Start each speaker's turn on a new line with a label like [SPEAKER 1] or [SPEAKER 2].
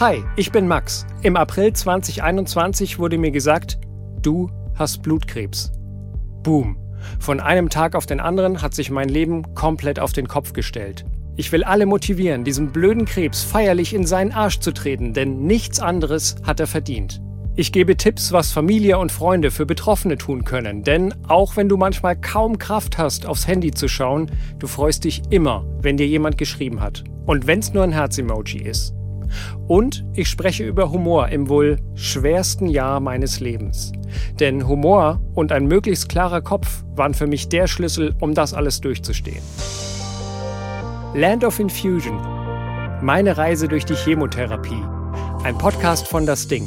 [SPEAKER 1] Hi, ich bin Max. Im April 2021 wurde mir gesagt, du hast Blutkrebs. Boom. Von einem Tag auf den anderen hat sich mein Leben komplett auf den Kopf gestellt. Ich will alle motivieren, diesem blöden Krebs feierlich in seinen Arsch zu treten, denn nichts anderes hat er verdient. Ich gebe Tipps, was Familie und Freunde für Betroffene tun können, denn auch wenn du manchmal kaum Kraft hast, aufs Handy zu schauen, du freust dich immer, wenn dir jemand geschrieben hat. Und wenn es nur ein Herz-Emoji ist. Und ich spreche über Humor im wohl schwersten Jahr meines Lebens. Denn Humor und ein möglichst klarer Kopf waren für mich der Schlüssel, um das alles durchzustehen. Land of Infusion. Meine Reise durch die Chemotherapie. Ein Podcast von Das Ding.